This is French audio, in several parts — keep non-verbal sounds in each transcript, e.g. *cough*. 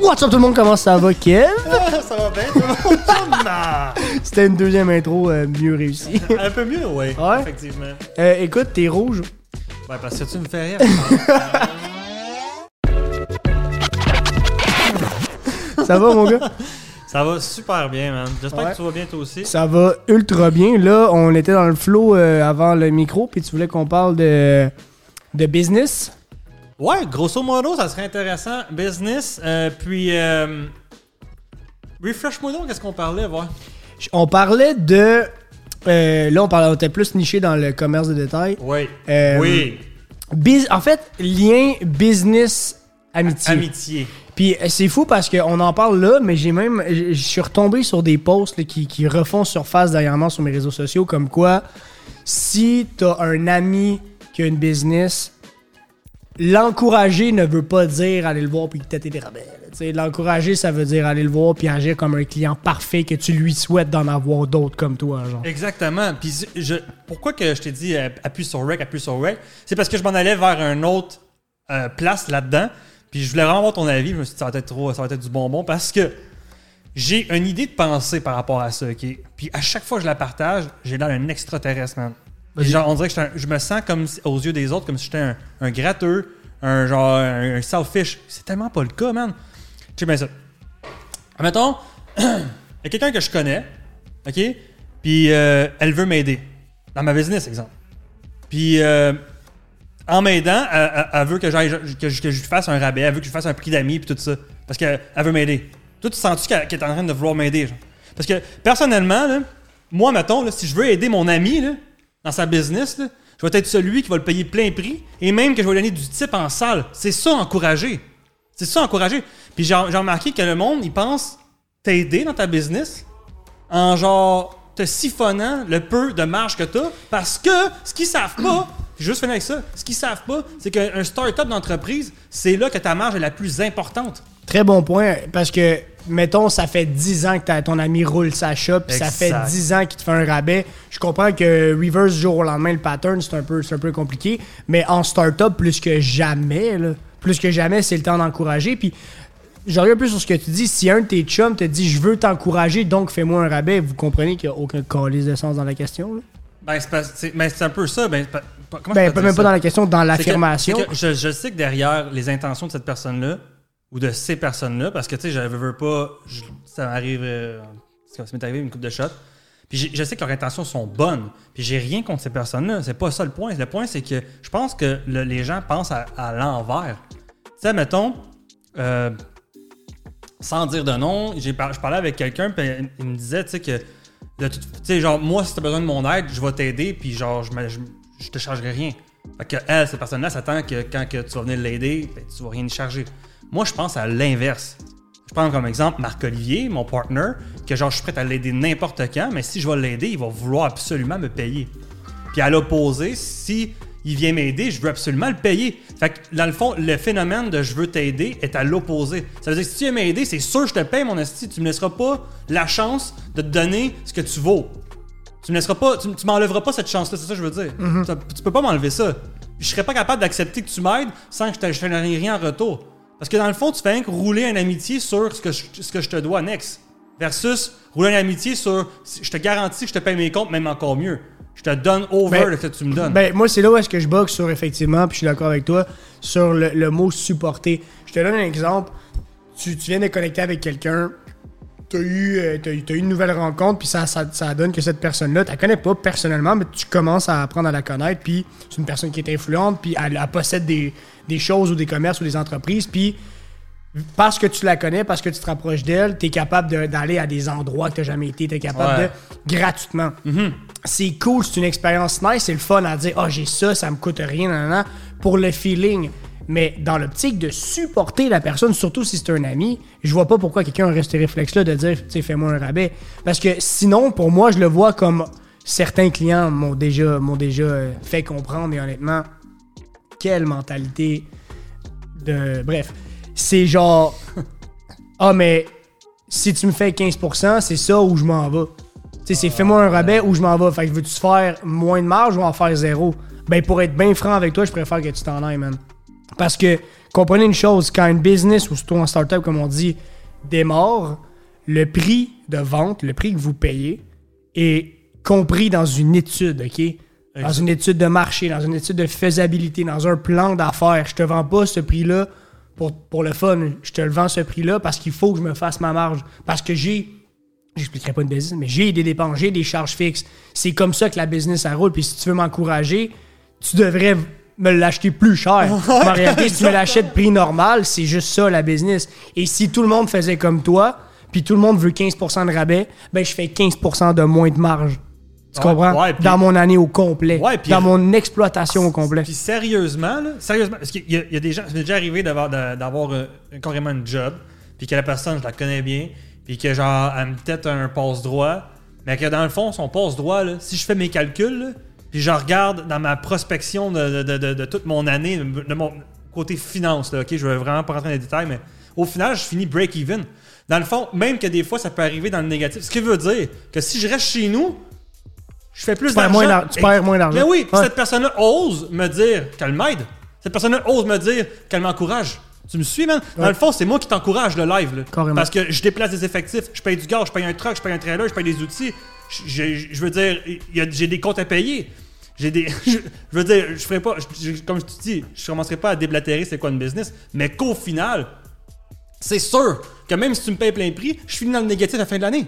What's up tout le monde, comment ça va, Kev? *laughs* ça va bien, tout le monde? Non. *laughs* C'était une deuxième intro euh, mieux réussie. *laughs* Un peu mieux, oui. Ouais? Effectivement. Euh, écoute, t'es rouge. Ouais, parce que tu me fais rire. Ça va, mon gars? ça va super bien, man. J'espère Ouais. que tu vas bien toi aussi. Ça va ultra bien. Là, on était dans le flow euh, avant le micro, puis tu voulais qu'on parle de, de business. Ouais, grosso modo, ça serait intéressant. Business, euh, puis... Euh, Refresh-moi donc, qu'est-ce qu'on parlait, voir. On parlait de. euh, là, on, parlait, on était plus niché dans le commerce de détail. Oui. Oui. Bus- en fait, lien business-amitié. Amitié. Puis c'est fou parce qu'on en parle là, mais j'ai même. Je je suis retombé sur des posts là, qui, qui refont surface dernièrement sur mes réseaux sociaux, comme quoi, si t'as un ami qui a une business, l'encourager ne veut pas dire aller le voir puis têter des rabais. là. L'encourager, ça veut dire aller le voir puis agir comme un client parfait que tu lui souhaites d'en avoir d'autres comme toi. Genre. Exactement. Puis je, pourquoi que je t'ai dit euh, appuie sur rec, appuie sur rec, c'est parce que je m'en allais vers un autre euh, place là-dedans. Puis je voulais vraiment ton avis. Je me suis dit ça va être trop, ça va être du bonbon parce que j'ai une idée de pensée par rapport à ça. ok? Puis à chaque fois que je la partage, j'ai l'air d'un extraterrestre, man. Genre, on dirait que je me sens comme aux yeux des autres comme si j'étais un, un gratteux, un genre un, un selfish. C'est tellement pas le cas, man. Check bien ça. Mettons, *clears throat* il y a quelqu'un que je connais, OK? Puis euh, elle veut m'aider. Dans ma business, exemple. Puis euh, en m'aidant, elle, veut que, j'aille, que, je, que je lui fasse un rabais, elle veut que je fasse un prix d'amis, puis tout ça. Parce qu'elle elle veut m'aider. Toi, tu sens-tu qu'elle, est en train de vouloir m'aider? Parce que personnellement, moi, mettons, si je veux aider mon ami là, dans sa business, je vais être celui qui va le payer plein prix et même que je vais donner du type en salle. C'est ça, encourager. C'est ça, encourager. Puis j'ai remarqué que le monde, il pense t'aider dans ta business en genre te siphonnant le peu de marge que t'as parce que ce qu'ils savent pas, *clears throat* juste finir avec ça, ce qu'ils savent pas, c'est qu'un start-up d'entreprise, c'est là que ta marge est la plus importante. Très bon point, parce que, mettons, ça fait 10 ans que ton ami roule sa shop, puis ça fait Exact. 10 ans qu'il te fait un rabais. Je comprends que reverse du jour au lendemain, le pattern, c'est un peu, un peu compliqué, mais en startup, plus que jamais, là, plus que jamais, c'est le temps d'encourager. Puis, je reviens un peu sur ce que tu dis. Si un de tes chums te dit je veux t'encourager, donc fais-moi un rabais, vous comprenez qu'il n'y a aucun calice de sens dans la question. Là? Ben, c'est ben, un peu ça. Ben, pas- je Ben, peux même pas dans la question, dans l'affirmation. je sais que derrière les intentions de cette personne-là, ou de ces personnes-là, parce que tu sais, je veux, pas, ça m'arrive, euh, ça m'est arrivé une coupe de shots. Puis je sais que leurs intentions sont bonnes. Puis j'ai rien contre ces personnes-là. C'est pas ça le point. Le point, c'est que je pense que le- les gens pensent à, l'envers. Tu sais, mettons, euh, sans dire de nom, je parlais avec quelqu'un, puis il me disait, tu sais, que, tu sais, genre, moi, si t'as besoin de mon aide, je vais t'aider, puis genre, je, me- je te chargerai rien. Fait que elle, cette personne-là, s'attend que quand que tu vas venir l'aider, ben, tu vas rien y charger. Moi, je pense à l'inverse. Je prends comme exemple Marc-Olivier, mon partner, que genre, je suis prêt à l'aider n'importe quand, mais si je vais l'aider, il va vouloir absolument me payer. Puis à l'opposé, si il vient m'aider, je veux absolument le payer. Fait que dans le fond, le phénomène de je veux t'aider est à l'opposé. Ça veut dire que si tu viens m'aider, c'est sûr que je te paye mon esti. Tu me laisseras pas la chance de te donner ce que tu vaux. Tu me laisseras pas, tu, tu m'enlèveras pas cette chance-là, c'est ça que je veux dire. Ça- tu peux pas m'enlever ça. Je serais pas capable d'accepter que tu m'aides sans que je te je te rien en retour. Parce que dans le fond, tu fais rien que rouler une amitié sur ce que je, ce que je te dois next. Versus rouler une amitié sur je te garantis que je te paye mes comptes, même encore mieux. Je te donne over Ben, le fait que tu me donnes. Ben, moi, c'est là où est-ce que je bug sur, effectivement, puis je suis d'accord avec toi, sur le, le mot supporter. Je te donne un exemple. Tu, tu viens de connecter avec quelqu'un, tu as eu, euh, t'as t'as eu une nouvelle rencontre, puis ça, ça, ça donne que cette personne-là, tu la connais pas personnellement, mais tu commences à apprendre à la connaître, puis c'est une personne qui est influente, puis elle, elle possède des, des choses ou des commerces ou des entreprises, puis parce que tu la connais, parce que tu te rapproches d'elle, tu es capable de- d'aller à des endroits que tu jamais été, tu es capable Ouais. de gratuitement. C'est cool, c'est une expérience nice, c'est le fun à dire, ah, j'ai ça, ça me coûte rien, nanana, pour le feeling. Mais dans l'optique de supporter la personne, surtout si c'est un ami, je vois pas pourquoi quelqu'un aurait ce réflexe-là de dire, tu sais, fais-moi un rabais. Parce que sinon, pour moi, je le vois comme certains clients m'ont déjà, m'ont déjà euh, fait comprendre, et honnêtement, quelle mentalité de. Bref, c'est genre. *laughs* Ah, mais si tu me fais 15%, c'est ça où je m'en vais. Tu sais, c'est fais-moi un rabais où je m'en vais. Fait que veux-tu faire moins de marge ou en faire zéro? Ben, pour être bien franc avec toi, je préfère que tu t'en ailles, man. Parce que, comprenez une chose, quand une business ou surtout en startup, comme on dit, démarre, le prix de vente, le prix que vous payez, est compris dans une étude, OK? Dans une étude de marché, dans une étude de faisabilité, dans un plan d'affaires. Je te vends pas ce prix-là pour, pour le fun. Je te le vends ce prix-là parce qu'il faut que je me fasse ma marge. Parce que j'ai j'expliquerai pas une business, mais j'ai des dépenses, j'ai des charges fixes. C'est comme ça que la business ça roule. Puis si tu veux m'encourager, tu devrais me l'acheter plus cher. en réalité, si tu me l'achètes prix normal, c'est juste ça la business. Et si tout le monde faisait comme toi, puis tout le monde veut 15% de rabais, ben je fais 15% de moins de marge. Tu Ouais, comprends? ouais, dans mon année au complet. Ouais, dans mon exploitation au complet. Puis sérieusement, là, sérieusement, parce qu'il y, a- il y a des gens, ça m'est déjà arrivé d'avoir, euh, carrément une job, puis que la personne, je la connais bien, puis que genre, elle me tête un passe-droit, mais que dans le fond, son passe-droit, là, si je fais mes calculs, là, puis je regarde dans ma prospection de, de- de- de toute mon année, de mon côté finance, là, ok, je vais vraiment pas rentrer dans les détails, mais au final, je finis break-even. Dans le fond, même que des fois, ça peut arriver dans le négatif. Ce qui veut dire que si je reste chez nous, je fais plus d'argent. tu perds moins d'argent. Mais oui, Ouais. cette personne-là ose me dire qu'elle m'aide. Cette personne-là ose me dire qu'elle m'encourage. Tu me suis, man? Dans Ouais. le fond, c'est moi qui t'encourage le live. Là. Parce que je déplace des effectifs, je paye du gaz, je paye un truck, je paye un trailer, je paye des outils. Je, veux dire, j'ai des comptes à payer. J'ai des. *laughs* Je, je veux dire, je ferai pas. je- je- comme je te dis, je commencerai pas à déblatérer c'est quoi une business. Mais qu'au final, c'est sûr que même si tu me payes plein prix, je finis dans le négatif à la fin de l'année.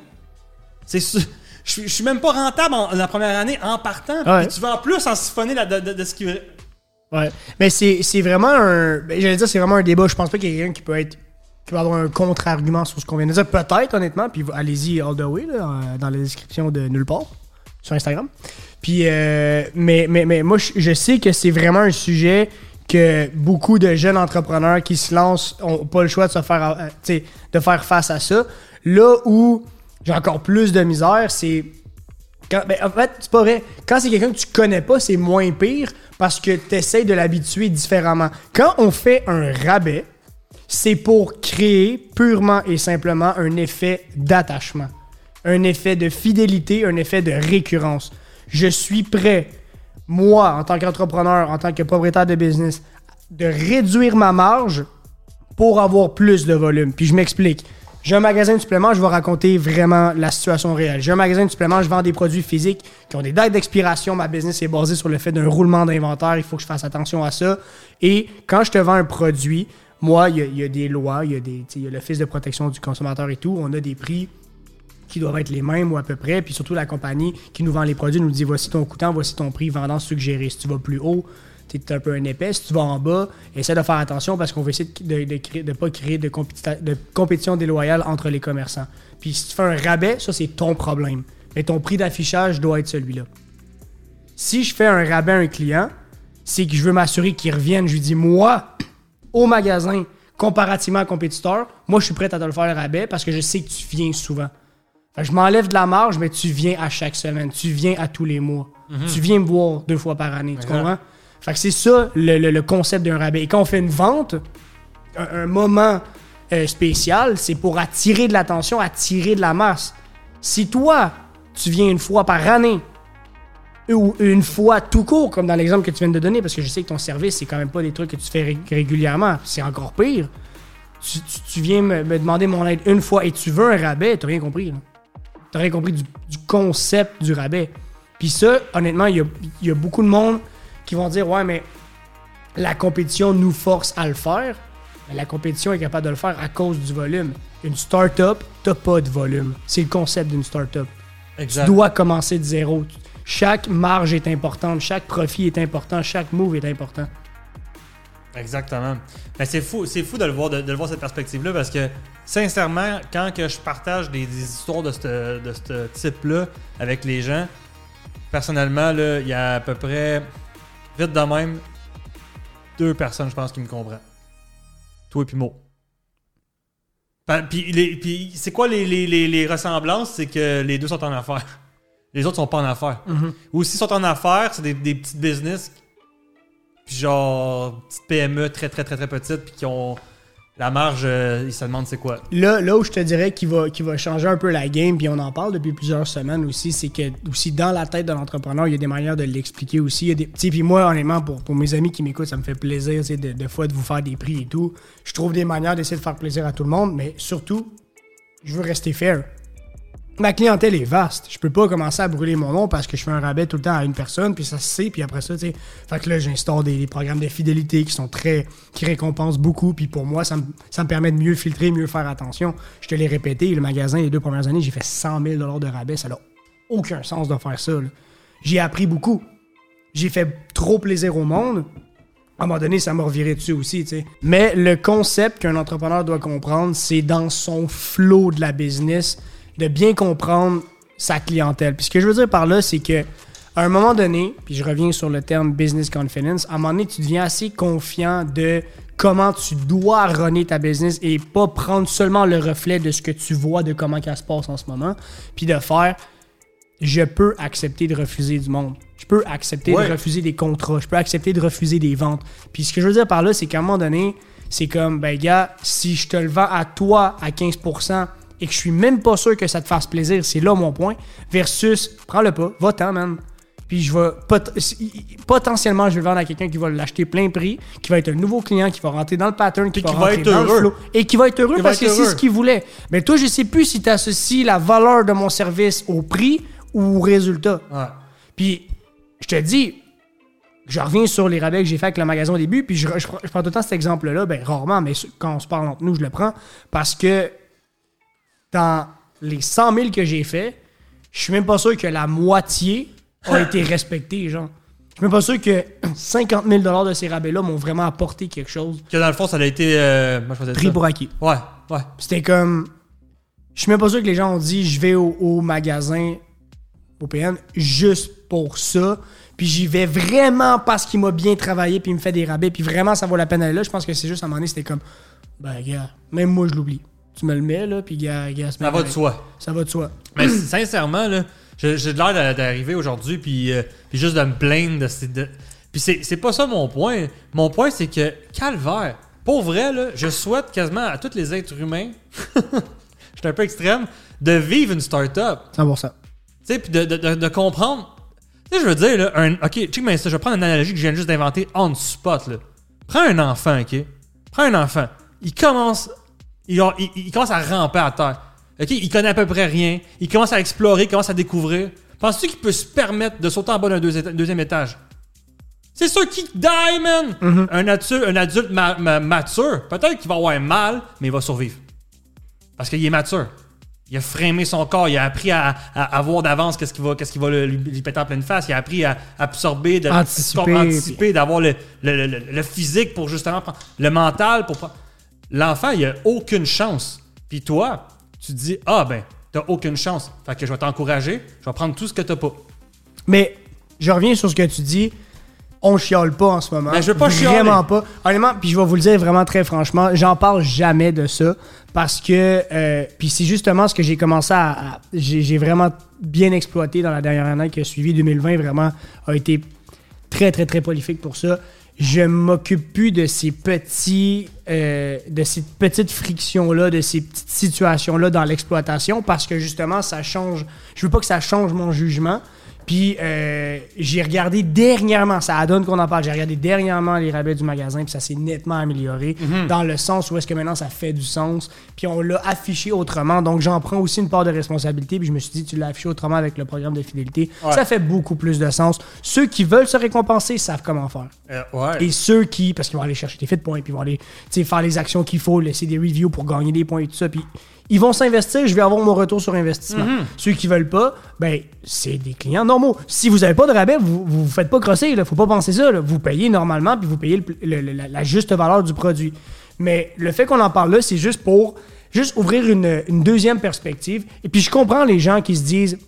C'est sûr. Je suis- même pas rentable en, la première année en partant. Ouais. Puis tu vas en plus en siphonner la- de, de- de ce qui. Ouais. Mais c'est c'est vraiment un. ben, J'allais dire, c'est vraiment un débat. Je pense pas qu'il y ait quelqu'un qui peut être. Peut avoir un contre-argument sur ce qu'on vient de dire. Peut-être, honnêtement. Puis allez-y all the way, euh, dans la description de nulle part, sur Instagram. Puis, euh, mais, mais, mais moi, je, sais que c'est vraiment un sujet que beaucoup de jeunes entrepreneurs qui se lancent ont pas le choix de se faire, euh, de faire face à ça. Là où j'ai encore plus de misère, c'est quand, ben, en fait, c'est pas vrai. Quand c'est quelqu'un que tu connais pas, c'est moins pire parce que tu essaies de l'habituer différemment. Quand on fait un rabais, c'est pour créer purement et simplement un effet d'attachement, un effet de fidélité, un effet de récurrence. Je suis prêt, moi, en tant qu'entrepreneur, en tant que propriétaire de business, de réduire ma marge pour avoir plus de volume. Puis je m'explique. J'ai un magasin de suppléments, je vais raconter vraiment la situation réelle. J'ai un magasin de suppléments, je vends des produits physiques qui ont des dates d'expiration. Ma business est basée sur le fait d'un roulement d'inventaire. Il faut que je fasse attention à ça. Et quand je te vends un produit, moi, il y a- des lois, il y a, l'Office de protection du consommateur et tout. On a des prix qui doivent être les mêmes ou à peu près. Puis surtout, la compagnie qui nous vend les produits nous dit voici ton coûtant, voici ton prix vendant suggéré. Si tu vas plus haut, tu es un peu un épais. Si tu vas en bas, essaie de faire attention parce qu'on veut essayer de ne pas créer de compétition déloyale entre les commerçants. Puis si tu fais un rabais, ça, c'est ton problème. Mais ton prix d'affichage doit être celui-là. Si je fais un rabais à un client, c'est que je veux m'assurer qu'il revienne. Je lui dis, moi, au magasin, comparativement à un compétiteur, moi, je suis prêt à te le faire le rabais parce que je sais que tu viens souvent. Fait que je m'enlève de la marge, mais tu viens à chaque semaine. Tu viens à tous les mois. Tu viens me voir deux fois par année. Tu comprends? Fait que c'est ça le, le- le concept d'un rabais. Et quand on fait une vente, un, un moment euh, spécial, c'est pour attirer de l'attention, attirer de la masse. Si toi, tu viens une fois par année, ou une fois tout court, comme dans l'exemple que tu viens de donner, parce que je sais que ton service, c'est quand même pas des trucs que tu fais ré- régulièrement, c'est encore pire. Tu, tu- tu viens me, me demander mon aide une fois et tu veux un rabais, t'as rien compris. T'as rien compris du, du concept du rabais. Puis ça, honnêtement, il y a, il y a beaucoup de monde qui vont dire Ouais, mais la compétition nous force à le faire. Mais la compétition est capable de le faire à cause du volume. Une start-up, t'as pas de volume. C'est le concept d'une start-up. Exact. Tu dois commencer de zéro. Chaque marge est importante, chaque profit est important, chaque move est important. Exactement. Mais c'est fou, c'est fou de le voir, de, le voir cette perspective-là parce que sincèrement, quand que je partage des, histoires de ce de type-là avec les gens, personnellement, là, il y a à peu près, vite de même, deux personnes, je pense, qui me comprennent. Toi et puis Mo. Pa- Puis, c'est quoi les- les ressemblances? C'est que les deux sont en affaires. Les autres sont pas en affaires. Ou s'ils sont en affaires, c'est des, des petites business puis genre petites PME très très très très petites puis qui ont La marge, euh, il se demande c'est quoi. Là, là où je te dirais qu'il va, qu'il va changer un peu la game, puis on en parle depuis plusieurs semaines aussi, c'est que aussi dans la tête de l'entrepreneur, il y a des manières de l'expliquer aussi. Il y a des, tu sais, puis moi, honnêtement, pour, pour mes amis qui m'écoutent, ça me fait plaisir, de, de fois de vous faire des prix et tout. Je trouve des manières d'essayer de faire plaisir à tout le monde, mais surtout, je veux rester fair. Ma clientèle est vaste. Je peux pas commencer à brûler mon nom parce que je fais un rabais tout le temps à une personne, puis ça se sait, puis après ça, tu sais. Fait que là, j'instaure des, programmes de fidélité qui sont très. qui récompensent beaucoup, puis pour moi, ça me, ça me permet de mieux filtrer, mieux faire attention. Je te l'ai répété, le magasin, les deux premières années, j'ai fait 100 000 de rabais. Ça n'a aucun sens de faire ça. J'ai appris beaucoup. J'ai fait trop plaisir au monde. À un moment donné, ça m'a reviré dessus aussi, tu sais. Mais le concept qu'un entrepreneur doit comprendre, c'est dans son flow de la business, de bien comprendre sa clientèle. Puis ce que je veux dire par là, c'est que à un moment donné, puis je reviens sur le terme business confidence, à un moment donné, tu deviens assez confiant de comment tu dois runner ta business et pas prendre seulement le reflet de ce que tu vois de comment ça se passe en ce moment, puis de faire je peux accepter de refuser du monde. Je peux accepter Ouais. de refuser des contrats. Je peux accepter de refuser des ventes. Puis ce que je veux dire par là, c'est qu'à un moment donné, c'est comme, ben gars, si je te le vends à toi à 15% et que je suis même pas sûr que ça te fasse plaisir, c'est là mon point, versus, prends-le pas, va-t'en, man. Puis je vais, pot- potentiellement, je vais le vendre à quelqu'un qui va l'acheter plein prix, qui va être un nouveau client, qui va rentrer dans le pattern, qui, va, qui va rentrer être dans le heureux. flow, et qui va être heureux parce que c'est ce qu'il voulait. Mais toi, je sais plus si tu associes la valeur de mon service au prix ou au résultat. Ouais. Puis, je te dis, je reviens sur les rabais que j'ai fait avec le magasin au début, puis je, je prends, je prends tout le temps cet exemple-là, ben rarement, mais quand on se parle entre nous, je le prends, parce que dans les 100 000 que j'ai fait, je suis même pas sûr que la moitié a été *laughs* respectée, genre. Je suis même pas sûr que 50 000 de ces rabais-là m'ont vraiment apporté quelque chose. Que dans le fond, ça a été. euh, moi, je faisais Pris ça. pour acquis. Ouais, ouais. C'était comme. Je suis même pas sûr que les gens ont dit je vais au, au magasin au PN juste pour ça. Puis j'y vais vraiment parce qu'il m'a bien travaillé puis il me fait des rabais. Puis vraiment, ça vaut la peine d'aller là. Je pense que c'est juste à un moment donné, c'était comme. Ben, gars, même moi, je l'oublie. Tu me le mets, là, puis gars, gars, Ça va de soi. Ça va de soi. Mais *clears throat* sincèrement, là, j'ai l'air d'a- d'arriver aujourd'hui, puis, euh, puis juste de me plaindre. De, ces- de- Puis c'est c'est pas ça mon point. Mon point, c'est que, calvaire, pour vrai, là, je souhaite quasiment à tous les êtres humains, *laughs* je suis un peu extrême, de vivre une start-up. 100%. Tu sais, puis de, de- de- de comprendre. Tu sais, je veux dire, là, un, ok, check mais ça, je vais prendre une analogie que je viens juste d'inventer on the spot, là. Prends un enfant, ok? Prends un enfant. Il commence, il, a- il- il commence à ramper à terre. Ok? Il connaît à peu près rien. Il commence à explorer, il commence à découvrir. Penses-tu qu'il peut se permettre de sauter en bas d'un deuxi- deuxième étage? C'est sûr qu'il die, man! un, atu- un adulte ma- ma- mature, peut-être qu'il va avoir mal, mais il va survivre. Parce qu'il est mature. Il a frémé son corps, il a appris à, à, à voir d'avance qu'est-ce qui va, qu'est-ce qui va lui, lui péter en pleine face, il a appris à absorber, de, Anticiper, anticiper, d'avoir le, le- le- le physique pour justement prendre le mental pour prendre. L'enfant, il a aucune chance. Puis toi, tu te dis Ah ben, t'as aucune chance. Fait que je vais t'encourager, je vais prendre tout ce que t'as pas. Mais je reviens sur ce que tu dis. On chiale pas en ce moment. Ben, je veux pas Vraiment chialer. pas. Honnêtement, puis je vais vous le dire vraiment très franchement, j'en parle jamais de ça parce que euh, puis c'est justement ce que j'ai commencé à, à- j'ai j'ai vraiment bien exploité dans la dernière année qui a suivi 2020 vraiment a été très très très prolifique pour ça. Je m'occupe plus de ces petits euh, de ces petites frictions là, de ces petites situations là dans l'exploitation parce que justement ça change. Je veux pas que ça change mon jugement. Puis euh, j'ai regardé dernièrement, ça donne qu'on en parle, j'ai regardé dernièrement les rabais du magasin, puis ça s'est nettement amélioré, dans le sens où est-ce que maintenant ça fait du sens, puis on l'a affiché autrement, donc j'en prends aussi une part de responsabilité, puis je me suis dit, tu l'as affiché autrement avec le programme de fidélité, Ouais. ça fait beaucoup plus de sens. Ceux qui veulent se récompenser savent comment faire. Euh, ouais. Et ceux qui, parce qu'ils vont aller chercher des fit points, puis ils vont aller faire les actions qu'il faut, laisser des reviews pour gagner des points et tout ça, puis ils vont s'investir, je vais avoir mon retour sur investissement. Ceux qui veulent pas, ben, c'est des clients normaux. Si vous avez pas de rabais, vous vous, vous faites pas crosser, là, faut pas penser ça. là. Vous payez normalement, puis vous payez le- le- le- la, la juste valeur du produit. Mais le fait qu'on en parle là, c'est juste pour juste ouvrir une, une deuxième perspective. Et puis je comprends les gens qui se disent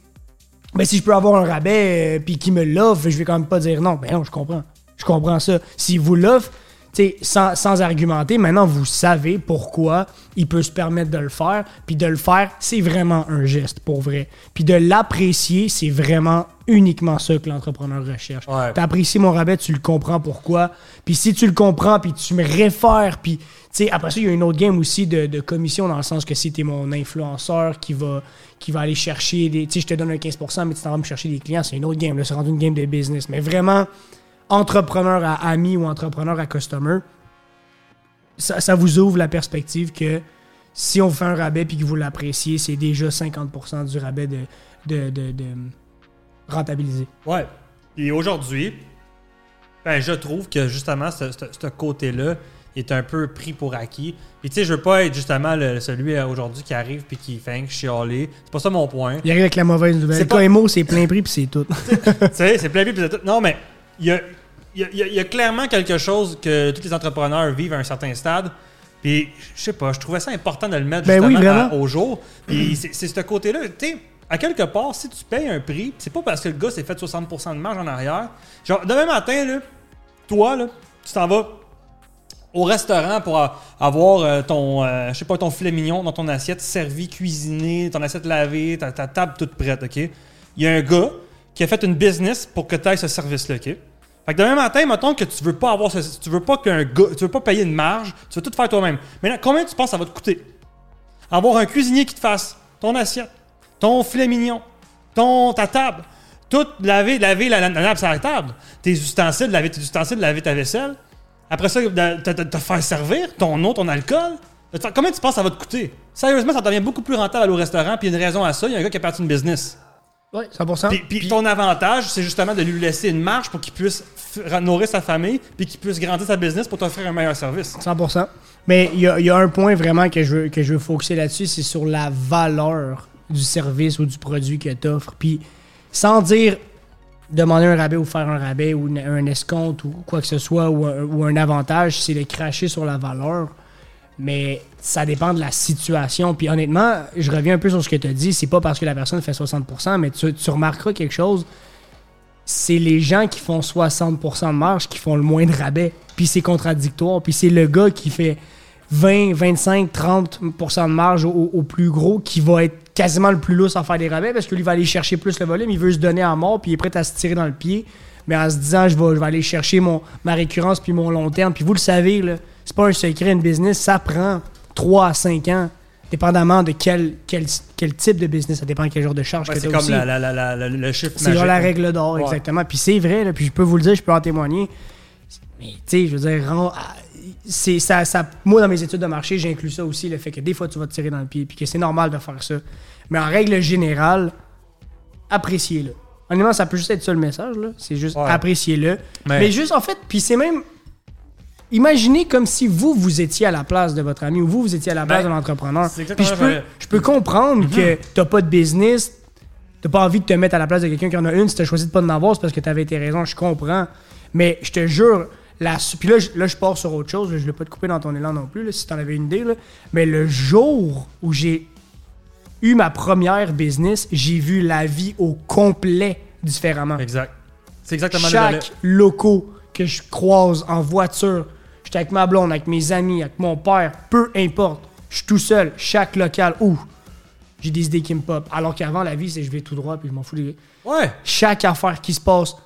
ben, si je peux avoir un rabais euh, puis qui me l'offre, je vais quand même pas dire non. Ben non, je comprends. Je comprends ça. S'il vous l'offre, tu sais, sans, sans argumenter, maintenant vous savez pourquoi il peut se permettre de le faire. Puis de le faire, c'est vraiment un geste pour vrai. Puis de l'apprécier, c'est vraiment uniquement ça que l'entrepreneur recherche. Ouais. T'apprécies mon rabais, tu le comprends pourquoi. Puis si tu le comprends, puis tu me réfères, puis tu sais, après ça, il y a une autre game aussi de, de commission dans le sens que si t'es mon influenceur qui va, qui va aller chercher des. Tu sais, je te donne un 15%, mais tu t'en vas me chercher des clients, c'est une autre game. Là, c'est rendu une game de business. Mais vraiment, entrepreneur à ami ou entrepreneur à customer, ça, ça vous ouvre la perspective que si on fait un rabais puis que vous l'appréciez, c'est déjà 50% du rabais de, de, de, de rentabiliser. Ouais. Et aujourd'hui, ben, je trouve que justement, ce, ce- ce côté-là est un peu pris pour acquis. Puis tu sais, je veux pas être justement le- celui aujourd'hui qui arrive puis qui fait que chialer. C'est pas ça mon point. Il arrive avec la mauvaise nouvelle. C'est pas- KMO, c'est plein prix puis c'est tout. *laughs* tu sais, c'est plein pied, puis c'est tout. Non, mais il y a, il y a- y y clairement quelque chose que tous les entrepreneurs vivent à un certain stade. Puis, je sais pas, je trouvais ça important de le mettre Ben justement à- au jour. Puis, c'est ce côté-là. Tu sais, à quelque part, si tu payes un prix, c'est pas parce que le gars s'est fait 60% de marge en arrière. Genre, demain matin, là, toi, là, tu t'en vas au restaurant pour avoir euh, ton, euh, je sais pas, ton filet mignon dans ton assiette servi, cuisiné, ton assiette lavée, ta, ta table toute prête, OK? Il y a un gars qui a fait une business pour que tu aies ce service-là, OK? Fait que demain matin, mettons que tu veux pas avoir ce, tu veux pas qu'un gars, tu veux pas payer une marge, tu veux tout faire toi-même. Maintenant, combien tu penses ça va te coûter? Avoir un cuisinier qui te fasse ton assiette, ton filet mignon, ton, ta table, tout laver, laver la, la, sur la table, tes ustensiles, laver tes ustensiles, laver ta vaisselle. Après ça, te faire servir ton eau, ton alcool. Combien tu penses ça va te coûter? Sérieusement, ça devient beaucoup plus rentable à au restaurant, puis il y a une raison à ça. Il y a un gars qui a parti une business. Oui, 100%. Puis, puis ton avantage, c'est justement de lui laisser une marge pour qu'il puisse nourrir sa famille, puis qu'il puisse grandir sa business pour t'offrir un meilleur service. 100%. Mais il y a, il y a un point vraiment que je veux, que je veux focuser là-dessus, c'est sur la valeur du service ou du produit que tu offres. Puis sans dire demander un rabais ou faire un rabais ou une- un escompte ou quoi que ce soit ou un, ou un avantage, c'est de cracher sur la valeur. Mais ça dépend de la situation. Puis honnêtement, je reviens un peu sur ce que tu as dit. C'est pas parce que la personne fait 60%, mais tu, remarqueras quelque chose. C'est les gens qui font 60% de marge qui font le moins de rabais. Puis c'est contradictoire. Puis c'est le gars qui fait 20, 25, 30% de marge au, plus gros qui va être quasiment le plus lousse à faire des rabais parce que lui va aller chercher plus le volume. Il veut se donner à mort puis il est prêt à se tirer dans le pied. Mais en se disant, je vais, je vais aller chercher mon, ma récurrence puis mon long terme. Puis vous le savez, là, c'est pas un secret, une business, ça prend 3 à 5 ans, dépendamment de quel, quel, quel type de business. Ça dépend de quel genre de charge Ouais, que c'est t'as comme aussi. la- le chiffre C'est magique. la règle d'or, Ouais. exactement. Puis c'est vrai, là, puis je peux vous le dire, je peux en témoigner. Mais tu sais, je veux dire, ah, c'est ça, ça, moi dans mes études de marché, j'inclus ça aussi, le fait que des fois tu vas te tirer dans le pied, puis que c'est normal de faire ça. Mais en règle générale, appréciez-le. Honnêtement, ça peut juste être ça le message, là. C'est juste Ouais. appréciez-le. Mais- Mais... juste en fait, puis c'est même. Imaginez comme si vous, vous étiez à la place de votre ami ou vous, vous étiez à la place Ben, de l'entrepreneur. Puis je peux, je peux comprendre que t'as pas de business, t'as pas envie de te mettre à la place de quelqu'un qui en a une. Si t'as choisi de pas en avoir, c'est parce que t'avais tes raisons, je comprends. Mais je te jure, la, puis là, je- là, je pars sur autre chose. là, je vais pas te couper dans ton élan non plus, là, si t'en avais une idée. Mais le jour où j'ai eu ma première business, j'ai vu la vie au complet différemment. Exact. C'est exactement le. Chaque locaux que je croise en voiture, j'étais avec ma blonde, avec mes amis, avec mon père, peu importe, je suis tout seul, chaque local, où j'ai des idées qui me pop. Alors qu'avant, la vie, c'est je vais tout droit puis je m'en fous des... Ouais. Chaque affaire qui se passe,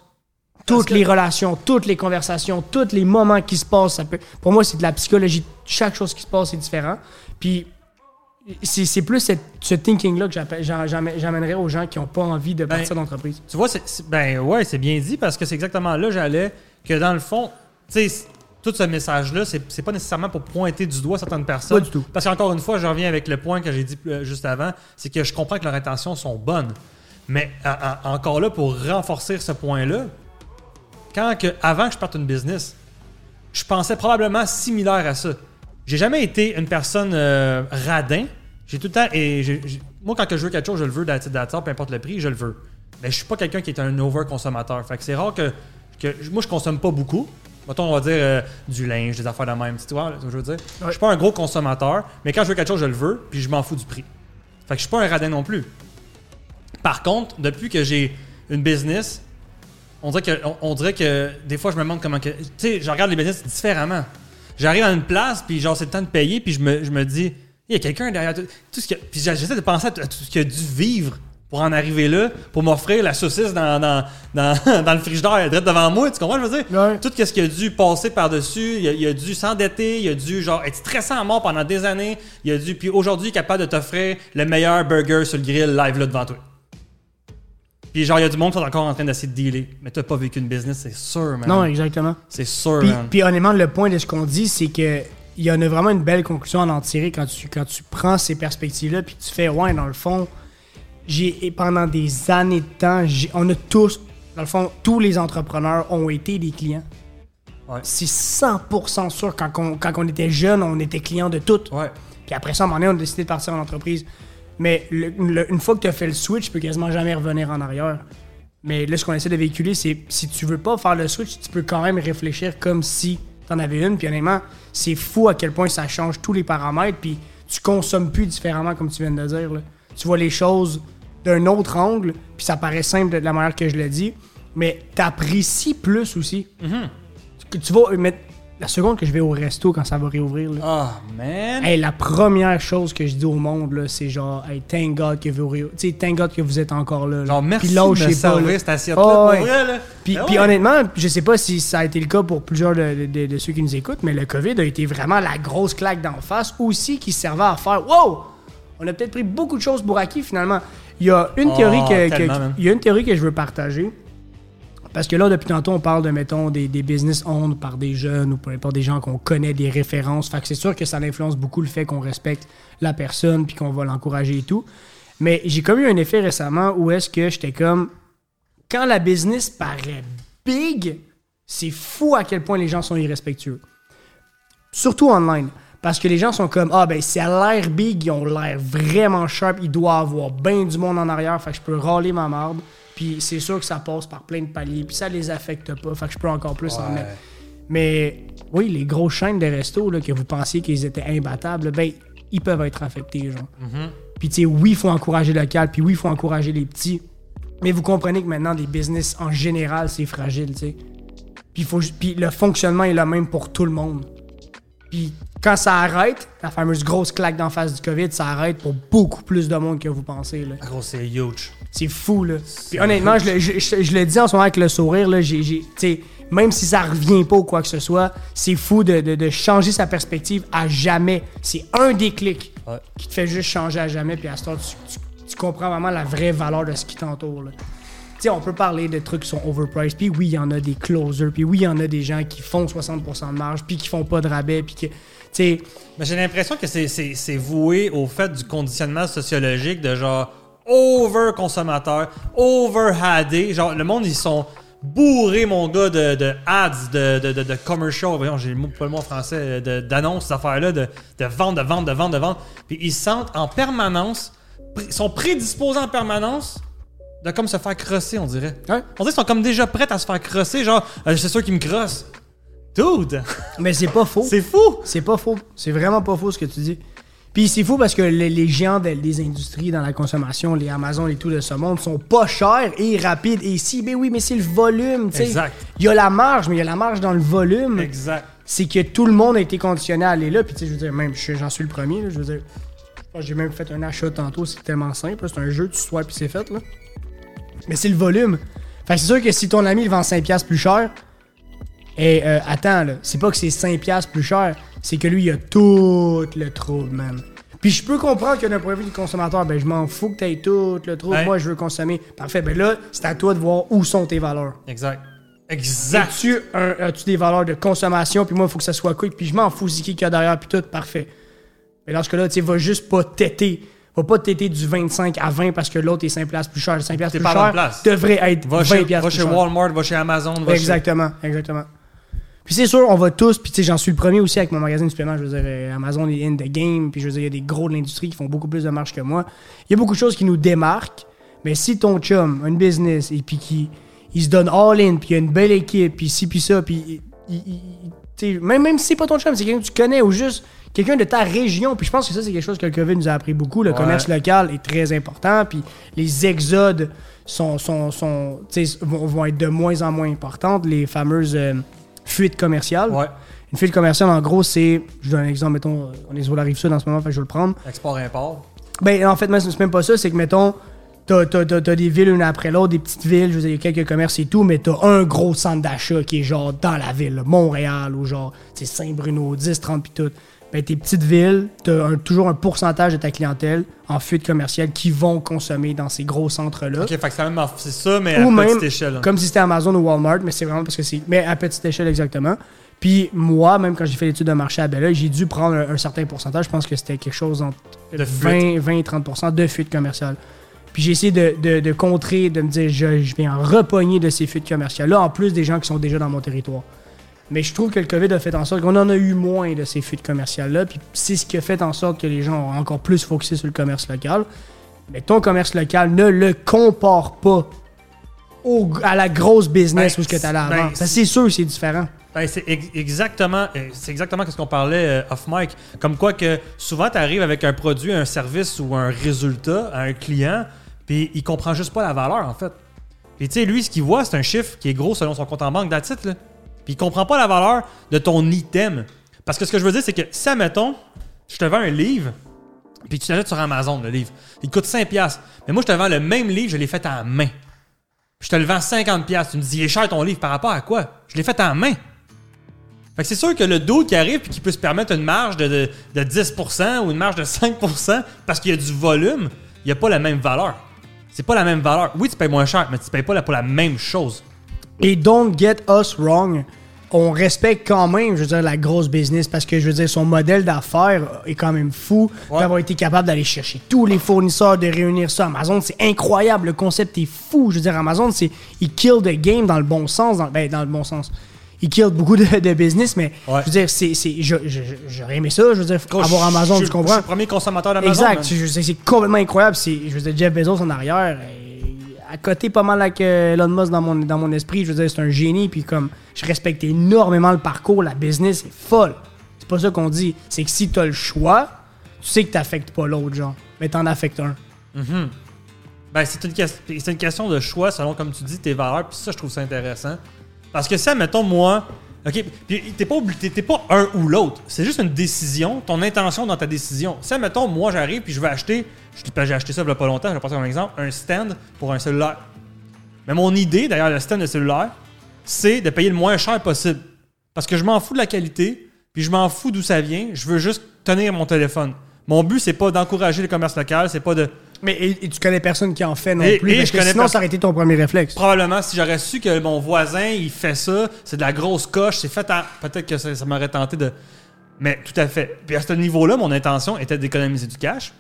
toutes que- les relations, toutes les conversations, tous les moments qui se passent, ça peut... pour moi, c'est de la psychologie. Chaque chose qui se passe, c'est différent. Puis c'est plus cette- ce thinking-là que j'amènerais aux gens qui n'ont pas envie de partir d'entreprise. Tu vois, c'est, c'est- ben ouais, c'est bien dit parce que c'est exactement là j'allais que dans le fond, tu sais, tout ce message-là, c'est, pas nécessairement pour pointer du doigt certaines personnes. Pas du tout. Parce qu'encore une fois, je reviens avec le point que j'ai dit euh, juste avant, c'est que je comprends que leurs intentions sont bonnes. Mais à- à- encore là, pour renforcer ce point-là, quand que, avant que je parte une business, je pensais probablement similaire à ça. J'ai jamais été une personne euh, radin. J'ai tout le temps. Et moi, quand que je veux quelque chose, je le veux d'attitude, peu importe le prix, je le veux. Mais je suis pas quelqu'un qui est un over-consommateur. Fait que c'est rare que, que. Moi, je consomme pas beaucoup. Mettons, on va dire euh, du linge, des affaires de même. Tu vois, ce que je veux dire? Je suis pas un gros consommateur, mais quand je veux quelque chose, je le veux, puis je m'en fous du prix. Fait que je suis pas un radin non plus. Par contre, depuis que j'ai une business, On dirait que, on, on dirait que des fois, je me demande comment que. Tu sais, je regarde les business différemment. J'arrive à une place, puis genre, c'est le temps de payer, puis je me, je me dis, il y a quelqu'un derrière tout, tout ce que. Puis j'essaie de penser à tout, à tout ce qu'il a dû vivre pour en arriver là, pour m'offrir la saucisse dans, dans, dans, *laughs* dans le frigidaire, direct devant moi. Tu comprends, je veux dire? Ouais. Tout ce qu'il a dû passer par-dessus, il a, il a dû s'endetter, il a dû genre être stressant à mort pendant des années, il a dû. Puis aujourd'hui, il est capable de t'offrir le meilleur burger sur le grill live là devant toi. Puis genre, il y a du monde qui sont encore en train d'essayer de dealer. Mais t'as pas vécu une business, c'est sûr, man. Non, exactement. C'est sûr, Puis, man. puis honnêtement, le point de ce qu'on dit, c'est que il y en a vraiment une belle conclusion à en tirer quand tu, quand tu prends ces perspectives-là, puis tu fais, ouais, dans le fond, j'ai pendant des années de temps, on a tous, dans le fond, tous les entrepreneurs ont été des clients. Ouais. C'est 100% sûr, quand on, quand on était jeune, on était client de tout. Ouais. Puis après ça, à un moment donné, on a décidé de partir en entreprise. Mais le- le- une fois que tu as fait le switch, tu peux quasiment jamais revenir en arrière. Mais là, ce qu'on essaie de véhiculer, c'est si tu veux pas faire le switch, tu peux quand même réfléchir comme si tu en avais une. Puis honnêtement, c'est fou à quel point ça change tous les paramètres. Puis tu consommes plus différemment, comme tu viens de dire. là. Tu vois les choses d'un autre angle, puis ça paraît simple de la manière que je l'ai dit. Mais tu apprécies plus aussi. Tu- Tu vas mettre. La seconde que je vais au resto quand ça va réouvrir, là, Ah, man. Hey, la première chose que je dis au monde, c'est genre, hey, thank God que vous, thank God que vous êtes encore là. là. Genre, merci de me là. servir cette assiette-là. Oh, ouais. Puis, puis ouais. honnêtement, je sais pas si ça a été le cas pour plusieurs de, de- de ceux qui nous écoutent, mais le COVID a été vraiment la grosse claque d'en face aussi qui servait à faire Wow! On a peut-être pris beaucoup de choses pour acquis finalement. Il y a une Oh, théorie que, que- tellement, man. il y a une théorie que je veux partager. Parce que là, depuis tantôt, on parle de, mettons, des, des business owned par des jeunes ou peu importe des gens qu'on connaît, des références. Fait que c'est sûr que ça influence beaucoup le fait qu'on respecte la personne puis qu'on va l'encourager et tout. Mais j'ai comme eu un effet récemment où est-ce que j'étais comme. Quand la business paraît big, c'est fou à quel point les gens sont irrespectueux. Surtout online. Parce que les gens sont comme, ah ben, c'est à l'air big, ils ont l'air vraiment sharp, il doit avoir bien du monde en arrière, fait que je peux râler ma marde. Puis c'est sûr que ça passe par plein de paliers, puis ça les affecte pas, fait que je peux encore plus en mettre. Mais oui, les grosses chaînes de restos, là, que vous pensiez qu'ils étaient imbattables, ben, ils peuvent être affectés, genre. Puis tu sais, oui, il faut encourager le local, puis oui, il faut encourager les petits. Mais vous comprenez que maintenant, des business en général, c'est fragile, tu sais. Puis, faut puis le fonctionnement est le même pour tout le monde. Puis quand ça arrête, la fameuse grosse claque d'en face du COVID, ça arrête pour beaucoup plus de monde que vous pensez. Là. Gros, c'est huge. C'est fou, là. Puis honnêtement, je, le- je- je- je le dis en ce moment avec le sourire, là, j'ai, même si ça revient pas ou quoi que ce soit, c'est fou de, de- de changer sa perspective à jamais. C'est un déclic Ouais. qui te fait juste changer à jamais, puis à ce temps, tu, tu- tu comprends vraiment la vraie valeur de ce qui t'entoure. là. Tu sais, on peut parler de trucs qui sont overpriced, puis oui, il y en a des closers, puis oui, il y en a des gens qui font 60% de marge, puis qui font pas de rabais, puis que, sais, Mais j'ai l'impression que c'est- voué au fait du conditionnement sociologique de genre over-consommateur, over-hadé. Genre, le monde, ils sont bourrés, mon gars, de, de ads, de, de, de, commercial, voyons, j'ai le mot, pas le mot en français, de- d'annonces, ces affaires-là, de, de vente, de vente, de vente, de vente. Puis ils se sentent en permanence, pr- ils sont prédisposés en permanence de comme se faire crosser, on dirait. Ouais. On dirait qu'ils sont comme déjà prêts à se faire crosser, genre, Euh, c'est sûr qu'ils me crossent. Dude, mais c'est pas faux. c'est fou! C'est pas faux. C'est vraiment pas faux ce que tu dis. Puis c'est fou parce que les, les géants de- des industries dans la consommation, les Amazon et tout de ce monde, sont pas chers et rapides. Et si, ben oui, mais c'est le volume, tu sais. Exact. Il y a la marge, mais il y a la marge dans le volume. Exact. C'est que tout le monde a été conditionné à aller là. Puis tu sais, je veux dire, même, je- j'en suis le premier, là, je veux dire. Moi, J'ai même fait un achat tantôt, c'est tellement simple. C'est un jeu, tu swipes puis c'est fait, là. Mais c'est le volume. Fait que c'est sûr que si ton ami il vend 5$ plus cher, et euh, attends, là, c'est pas que c'est 5$ plus cher, c'est que lui, il a tout le trouble, man. Puis je peux comprendre que d'un point de vue du consommateur, ben je m'en fous que t'aies tout le trouble, Ouais. moi je veux consommer. Parfait, ben là, c'est à toi de voir où sont tes valeurs. Exact. Exact. As-tu un- as-tu des valeurs de consommation, puis moi, il faut que ça soit quick, puis je m'en fous, qui qu'il y a derrière, puis tout, parfait. Mais dans ce cas-là, tu sais, va juste pas têter. Va pas têter du 25 à 20 parce que l'autre est 5 places plus cher. 5 places T'es plus cher devrait être Va 20 chez, va chez cher. Walmart, va chez Amazon, va Exactement, exactement. Puis c'est sûr, on va tous, puis tu sais, j'en suis le premier aussi avec mon magasin de suppléments, je veux dire, euh, Amazon est in the game, puis je veux dire, il y a des gros de l'industrie qui font beaucoup plus de marge que moi. Il y a beaucoup de choses qui nous démarquent, mais si ton chum a une business et puis qui il se donne all in, puis il y a une belle équipe, puis ci, puis ça, puis même, même si c'est pas ton chum, c'est quelqu'un que tu connais ou juste quelqu'un de ta région. Puis je pense que ça, c'est quelque chose que le COVID nous a appris beaucoup. Le Ouais. commerce local est très important. Puis les exodes sont, sont, sont, tu sais, vont, vont être de moins en moins importantes. Les fameuses euh, fuites commerciales. Ouais. Une fuite commerciale, en gros, c'est. Je donne un exemple, mettons, on est sur la rive sud en ce moment, fait que je vais le prendre. Export-import. Ben, en fait, c'est même pas ça, c'est que, mettons, t'as, des villes une après l'autre, des petites villes, je veux dire, il y a quelques commerces et tout, mais t'as un gros centre d'achat qui est genre dans la ville, Montréal ou genre, c'est Saint-Bruno, 10, 30 pis tout. Ben, tes petites villes, t'as un- toujours un pourcentage de ta clientèle en fuite commerciale qui vont consommer dans ces gros centres-là. Ok, fait que c'est la même- c'est ça, mais Ou à même, petite échelle. hein. comme si c'était Amazon ou Walmart, mais c'est vraiment parce que c'est. Mais à petite échelle, exactement. Puis moi, même quand j'ai fait l'étude de marché à Bella, j'ai dû prendre un, un certain pourcentage. Je pense que c'était quelque chose entre De 20, 20 et 30% de fuite commerciale. Puis j'ai essayé de, de- de contrer, de me dire, je, je viens repogner de ces fuites commerciales-là, en plus des gens qui sont déjà dans mon territoire. Mais je trouve que le COVID a fait en sorte qu'on en a eu moins de ces fuites commerciales-là. Puis c'est ce qui a fait en sorte que les gens ont encore plus focusé sur le commerce local. Mais ton commerce local ne le compare pas au- à la grosse business Ben, où ce que tu allais ben, avant. Ça, c'est sûr, c'est différent. Ben, c'est ex- exactement, euh, c'est exactement ce qu'on parlait euh, off mic. Comme quoi que souvent tu arrives avec un produit, un service ou un résultat à un client, puis il comprend juste pas la valeur en fait. Puis tu sais, lui, ce qu'il voit, c'est un chiffre qui est gros selon son compte en banque d'attitude. Puis il comprend pas la valeur de ton item. Parce que ce que je veux dire, c'est que si, admettons, je te vends un livre, puis tu l'achètes sur Amazon, le livre, il coûte 5$. Mais moi, je te vends le même livre, je l'ai fait à la main. Je te le vends 50$. Tu me dis, il est cher ton livre par rapport à quoi? Je l'ai fait à main. Fait que c'est sûr que le dos qui arrive puis qui peut se permettre une marge de, de, de 10% ou une marge de 5% parce qu'il y a du volume, il n'y a pas la même valeur. C'est pas la même valeur. Oui, tu payes moins cher, mais tu payes pas pour la même chose. Et don't get us wrong. On respecte quand même, je veux dire, la grosse business parce que, je veux dire, son modèle d'affaires est quand même fou Ouais. d'avoir été capable d'aller chercher tous les fournisseurs, de réunir ça. Amazon, c'est incroyable. Le concept est fou. Je veux dire, Amazon, c'est. Il kill the game dans le bon sens. Dans, ben, dans le bon sens. Il kill beaucoup de, de business, mais Ouais. je veux dire, c'est. c'est- je- je- je- J'aurais aimé ça. Je veux dire, avoir Je- Amazon, je- tu Je comprends? suis le premier consommateur d'Amazon. Exact. Je- je- C'est complètement incroyable. C'est, je veux dire, Jeff Bezos en arrière, côté pas mal avec euh, Elon Musk dans mon, dans mon esprit. Je veux dire, c'est un génie. Puis comme, je respecte énormément le parcours, la business est folle. C'est pas ça qu'on dit. C'est que si t'as le choix, tu sais que t'affectes pas l'autre, genre. Mais t'en affectes un. Ben, c'est une, une question de choix selon, comme tu dis, tes valeurs. Puis ça, je trouve ça intéressant. Parce que ça, mettons, moi. OK, puis t'es pas, t'es- pas un ou l'autre. C'est juste une décision, ton intention dans ta décision. Ça, mettons, moi, j'arrive puis je vais acheter. J'ai acheté ça il y a pas longtemps, je vais passer comme exemple, un stand pour un cellulaire. Mais mon idée, derrière le stand de cellulaire, c'est de payer le moins cher possible. Parce que je m'en fous de la qualité, puis je m'en fous d'où ça vient. Je veux juste tenir mon téléphone. Mon but, c'est pas d'encourager le commerce local, c'est pas de. Mais et, et tu connais personne qui en fait non Et- plus. et parce je que connais sinon, ça aurait été ton premier réflexe. Probablement, si j'aurais su que mon voisin, il fait ça, c'est de la grosse coche, c'est fait à... Peut-être que ça, ça m'aurait tenté de... Mais tout à fait. Puis à ce niveau-là, mon intention était d'économiser du cash.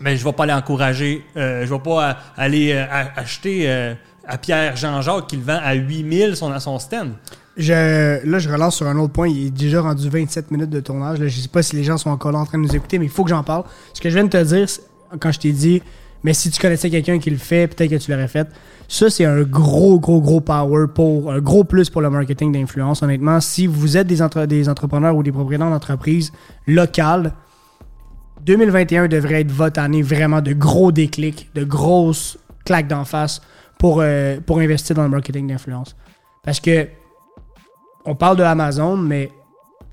Mais je vais pas aller encourager... euh, je vais pas aller euh, acheter euh, à Pierre Jean-Jacques qui le vend à 8000 son, son stand. Je, là, je relance sur un autre point. Il est déjà rendu 27 minutes de tournage. Là, je sais pas si les gens sont encore là en train de nous écouter, mais il faut que j'en parle. Ce que je viens de te dire, c'est- quand je t'ai dit, mais si tu connaissais quelqu'un qui le fait, peut-être que tu l'aurais fait. Ça, c'est un gros, gros, gros power pour, un gros plus pour le marketing d'influence. Honnêtement, si vous êtes des, entre- des entrepreneurs ou des propriétaires d'entreprises locales, 2021 devrait être votre année vraiment de gros déclics, de grosses claques d'en face pour, euh, pour investir dans le marketing d'influence. Parce que on parle de Amazon, mais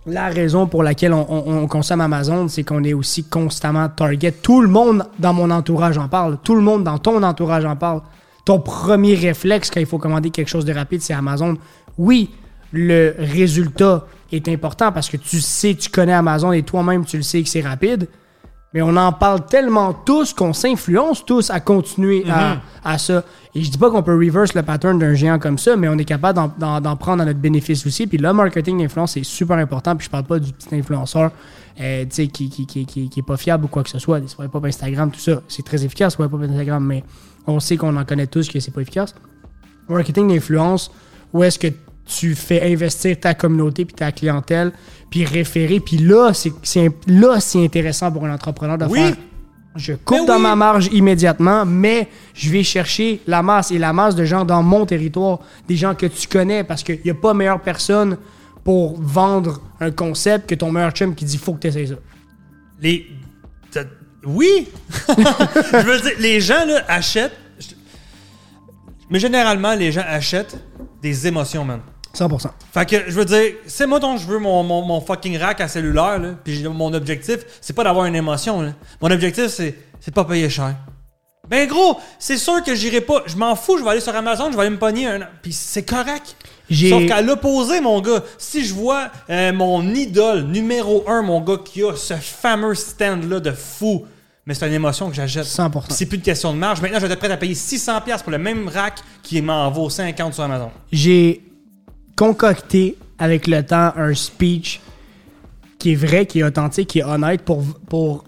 la raison pour laquelle on, on- on consomme Amazon, c'est qu'on est aussi constamment target. Tout le monde dans mon entourage en parle. Tout le monde dans ton entourage en parle. Ton premier réflexe quand il faut commander quelque chose de rapide, c'est Amazon. Oui, le résultat est important parce que tu sais, tu connais Amazon et toi-même, tu le sais que c'est rapide. Mais on en parle tellement tous qu'on s'influence tous à continuer à, à ça. Et je dis pas qu'on peut reverse le pattern d'un géant comme ça, mais on est capable d'en- prendre à notre bénéfice aussi. Puis le marketing d'influence, c'est super important. Puis je parle pas du petit influenceur euh, qui, qui, qui, qui, qui est pas fiable ou quoi que ce soit. Des swipe up Instagram, tout ça. C'est très efficace, swipe up Instagram, mais on sait qu'on en connaît tous que c'est pas efficace. Marketing d'influence, où est-ce que tu fais investir ta communauté puis ta clientèle, puis référer. Puis là, c'est là, c'est intéressant pour un entrepreneur de Oui. faire je coupe Mais dans oui. ma marge immédiatement, mais je vais chercher la masse et la masse de gens dans mon territoire, des gens que tu connais, parce qu'il n'y a pas meilleure personne pour vendre un concept que ton meilleur chum qui dit faut que tu essaies ça. Les. Oui! *laughs* je veux dire, les gens, là, achètent. Mais généralement, les gens achètent des émotions, man. 100%. Fait que, je veux dire, c'est moi dont je veux mon, mon, mon fucking rack à cellulaire, là. Puis mon objectif, c'est pas d'avoir une émotion, là. Mon objectif, c'est, de pas payer cher. Ben gros, c'est sûr que j'irai pas. Je m'en fous, je vais aller sur Amazon, je vais aller me pogner un. Puis c'est correct. Sauf qu'à l'opposé, mon gars, si je vois euh, mon idole numéro un, mon gars, qui a ce fameux stand-là de fou, mais c'est une émotion que j'achète. 100%. C'est plus de question de marge. Maintenant, je vais être prêt à payer 600$ pour le même rack qui m'en vaut 50 sur Amazon. J'ai concocté avec le temps un speech qui est vrai, qui est authentique, qui est honnête pour.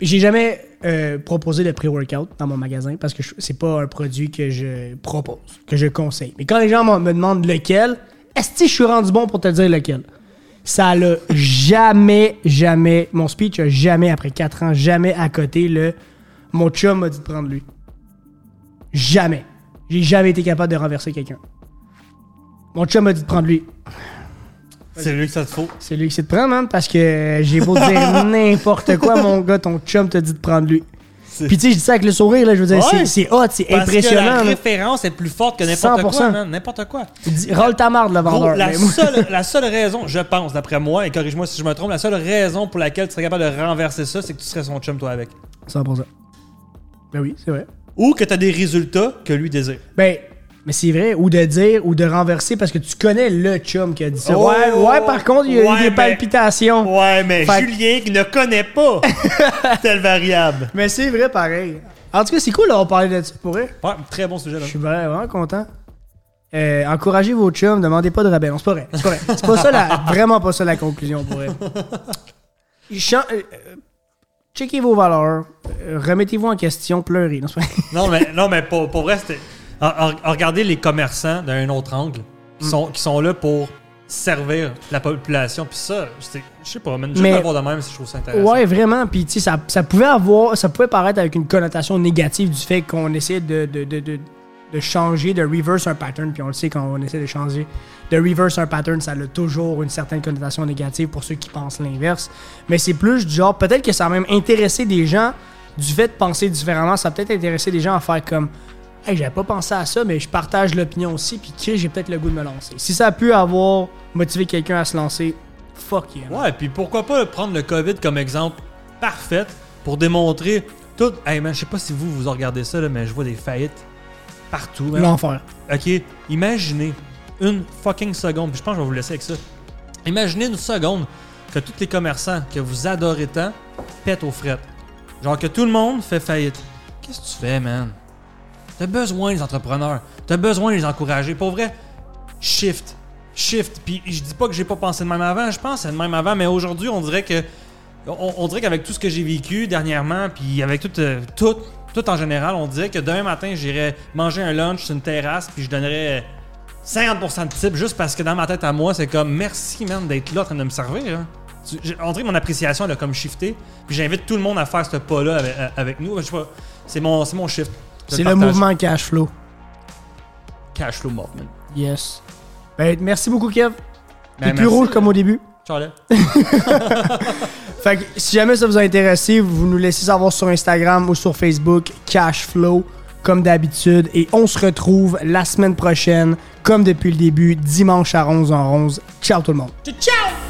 J'ai jamais euh, proposé de pré-workout dans mon magasin parce que c'est pas un produit que je propose, que je conseille. Mais quand les gens me me demandent lequel, est-ce que je suis rendu bon pour te dire lequel? Ça l'a jamais, jamais, mon speech a jamais, après 4 ans, jamais à côté le mon chum m'a dit de prendre lui. Jamais. J'ai jamais été capable de renverser quelqu'un. Mon chum m'a dit de prendre lui. C'est lui que ça te faut. C'est lui qui sait de prendre, man, parce que j'ai beau te dire *laughs* n'importe quoi, mon gars, ton chum t'a dit de prendre lui. Puis tu sais, je dis ça avec le sourire, là, je veux dire, Ouais. c'est- hot, c'est impressionnant. que la là. référence est plus forte que n'importe 100%. quoi, man. N'importe quoi. Dis- Roll ta marde, le Gros, vendeur. la, seule, la seule raison, je pense, d'après moi, et corrige-moi si je me trompe, la seule raison pour laquelle tu serais capable de renverser ça, c'est que tu serais son chum, toi, avec. 100%. Ben oui, c'est vrai. Ou que tu as des résultats que lui désire. Ben, mais c'est vrai, ou de dire, ou de renverser, parce que tu connais le chum qui a dit ça. Oh! ouais, ouais, par contre, il y a eu des mais- palpitations. Ouais, mais Fait- Julien qui ne connaît pas *laughs* telle variable. Mais c'est vrai, pareil. En tout cas, c'est cool d'avoir parlé de ça pour vrai. Ouais, très bon sujet, là. Je suis vraiment, content. Euh, encouragez vos chums, demandez pas de rabais. Non, c'est pas vrai. C'est pas vrai. C'est pas ça la, *laughs* vraiment pas ça la conclusion pour. Chan- euh, euh, checkez vos valeurs, remettez-vous en question, pleurez. Non, mais, non, mais pour, pour vrai, c'était. En- en- en Regardez les commerçants d'un autre angle qui, sont, qui sont là pour servir la population. Puis ça, je sais pas, man, juste Mais- le voir de même si je trouve ça intéressant. Ouais, vraiment. Puis, tu sais, ça, ça pouvait avoir, ça pouvait paraître avec une connotation négative du fait qu'on essaie de, de, de, de, de changer, de reverse un pattern. Puis on le sait quand on essaie de changer, de reverse un pattern, ça a toujours une certaine connotation négative pour ceux qui pensent l'inverse. Mais c'est plus du genre, peut-être que ça a même intéressé des gens du fait de penser différemment. Ça a peut-être intéressé des gens à faire comme. Hey, j'avais pas pensé à ça, mais je partage l'opinion aussi, puis Chris, j'ai peut-être le goût de me lancer. Si ça a pu avoir motivé quelqu'un à se lancer, fuck yeah. Ouais, puis pourquoi pas prendre le COVID comme exemple parfait pour démontrer tout. Hey man, je sais pas si vous vous regardez ça, là, mais je vois des faillites partout. L'enfer. Ok, imaginez une fucking seconde, puis je pense que je vais vous laisser avec ça. Imaginez une seconde que tous les commerçants que vous adorez tant pètent aux frettes. Genre que tout le monde fait faillite. Qu'est-ce que tu fais, man? T'as besoin des entrepreneurs. T'as besoin de les encourager. Pour vrai, shift. Shift. Puis je dis pas que j'ai pas pensé de même avant. Je pense de même avant, mais aujourd'hui, on dirait que. On, dirait qu'avec tout ce que j'ai vécu dernièrement, puis avec tout, euh, tout, tout en général, on dirait que demain matin, j'irais manger un lunch sur une terrasse, puis je donnerais 50% de type juste parce que dans ma tête à moi, c'est comme merci, man, d'être là en train de me servir. hein. On dirait que mon appréciation, elle a comme shifté. Puis j'invite tout le monde à faire ce pas-là avec, euh, avec nous. C'est mon, c'est mon shift. C'est le mouvement cash flow. Cash flow movement. Yes. Ben, merci beaucoup, Kev. T'es Ben, plus merci. rouge comme au début. Ciao, là. *laughs* Fait que si jamais ça vous a intéressé, vous nous laissez savoir sur Instagram ou sur Facebook, Cashflow, comme d'habitude. Et on se retrouve la semaine prochaine, comme depuis le début, dimanche à 11 h 11. Ciao tout le monde. Ciao!